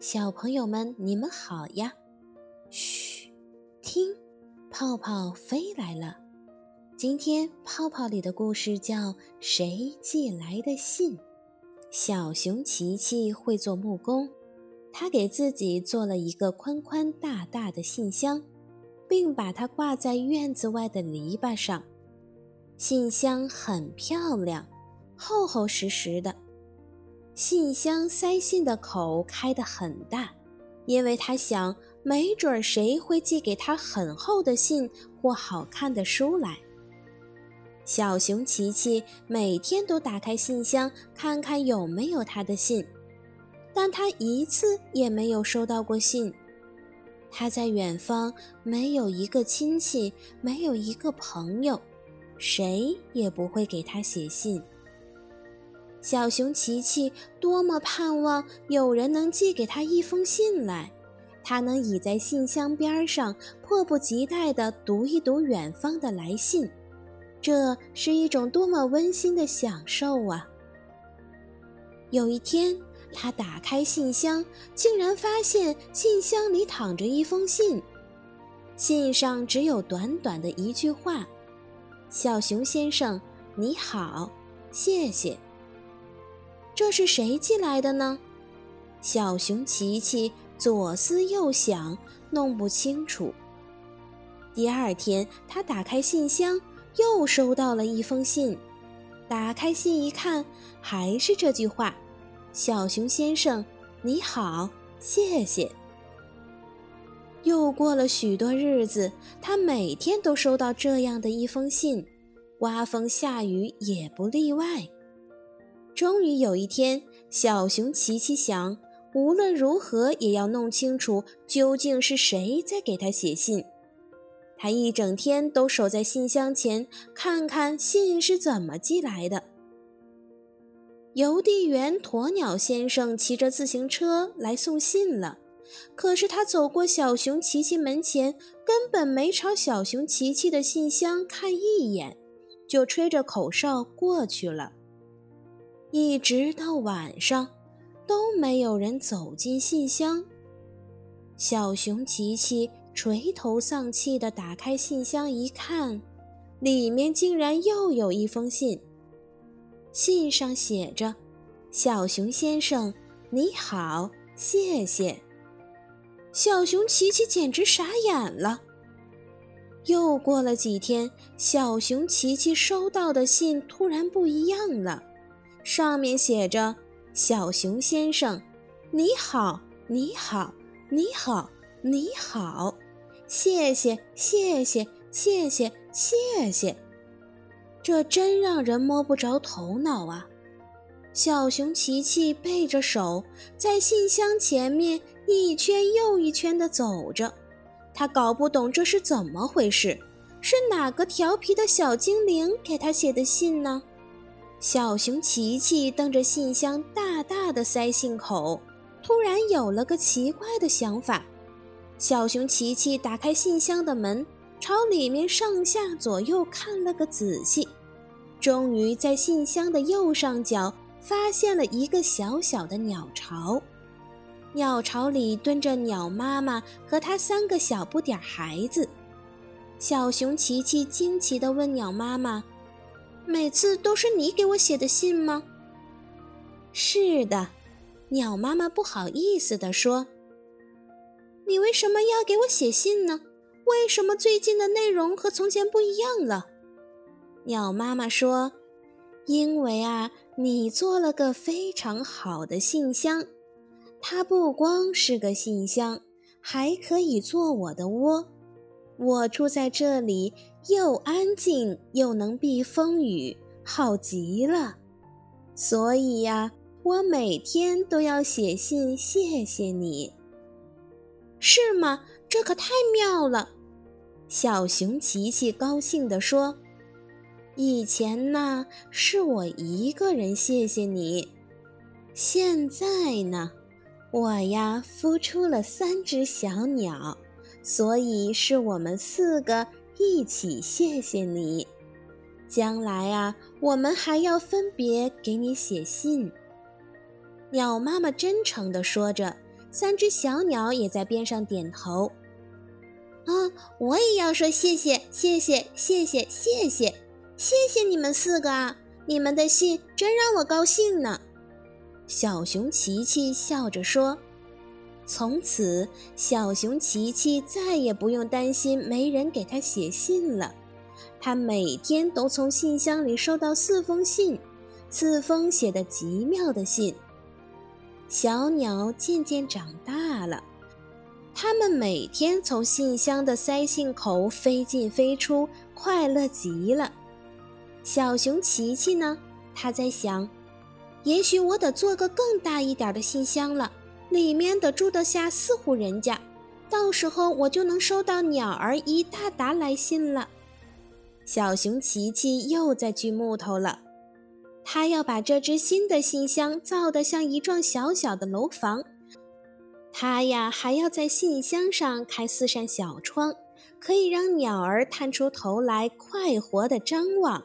小朋友们，你们好呀！嘘，听，泡泡飞来了。今天泡泡里的故事叫《谁寄来的信》。小熊琪琪会做木工，他给自己做了一个宽宽大大的信箱，并把它挂在院子外的篱笆上。信箱很漂亮，厚厚实实的。信箱塞信的口开得很大，因为他想，没准谁会寄给他很厚的信或好看的书来。小熊琪琪每天都打开信箱，看看有没有他的信，但他一次也没有收到过信。他在远方，没有一个亲戚，没有一个朋友，谁也不会给他写信。小熊琪琪多么盼望有人能寄给他一封信来，他能倚在信箱边上，迫不及待地读一读远方的来信，这是一种多么温馨的享受啊！有一天，他打开信箱，竟然发现信箱里躺着一封信，信上只有短短的一句话：“小熊先生，你好，谢谢。”这是谁寄来的呢？小熊琪琪左思右想，弄不清楚。第二天，他打开信箱，又收到了一封信。打开信一看，还是这句话：“小熊先生，你好，谢谢。”又过了许多日子，他每天都收到这样的一封信，刮风下雨也不例外。终于有一天，小熊琪琪想，无论如何也要弄清楚究竟是谁在给他写信。他一整天都守在信箱前，看看信是怎么寄来的。邮递员鸵鸟先生骑着自行车来送信了，可是他走过小熊琪琪门前，根本没朝小熊琪琪的信箱看一眼，就吹着口哨过去了。一直到晚上，都没有人走进信箱。小熊琪琪垂头丧气地打开信箱一看，里面竟然又有一封信。信上写着：“小熊先生，你好，谢谢。”小熊琪琪简直傻眼了。又过了几天，小熊琪琪收到的信突然不一样了。上面写着：“小熊先生，你好，你好，你好，你好，谢谢，谢谢，谢谢，谢谢。”这真让人摸不着头脑啊！小熊琪琪背着手在信箱前面一圈又一圈地走着，他搞不懂这是怎么回事，是哪个调皮的小精灵给他写的信呢？小熊琪琪瞪着信箱大大的塞信口，突然有了个奇怪的想法。小熊琪琪打开信箱的门，朝里面上下左右看了个仔细，终于在信箱的右上角发现了一个小小的鸟巢。鸟巢里蹲着鸟妈妈和它三个小不点孩子。小熊琪琪惊奇地问鸟妈妈。每次都是你给我写的信吗？是的，鸟妈妈不好意思地说：“你为什么要给我写信呢？为什么最近的内容和从前不一样了？”鸟妈妈说：“因为啊，你做了个非常好的信箱，它不光是个信箱，还可以做我的窝。我住在这里。”又安静又能避风雨，好极了。所以呀，我每天都要写信谢谢你。是吗？这可太妙了！小熊琪琪高兴地说：“以前呢，是我一个人谢谢你，现在呢，我呀孵出了三只小鸟，所以是我们四个。”一起谢谢你，将来啊，我们还要分别给你写信。鸟妈妈真诚地说着，三只小鸟也在边上点头。啊，我也要说谢谢，谢谢，谢谢，谢谢，谢谢你们四个啊！你们的信真让我高兴呢。小熊琪琪笑着说：“从此，小熊琪琪再也不用担心没人给他写信了。他每天都从信箱里收到四封信，四封写的极妙的信。小鸟渐渐长大了。”它们每天从信箱的塞信口飞进飞出，快乐极了。小熊琪琪呢？他在想，也许我得做个更大一点的信箱了，里面得住得下四户人家，到时候我就能收到鸟儿一大沓来信了。小熊琪琪又在锯木头了，他要把这只新的信箱造得像一幢小小的楼房。他呀，还要在信箱上开四扇小窗，可以让鸟儿探出头来，快活地张望。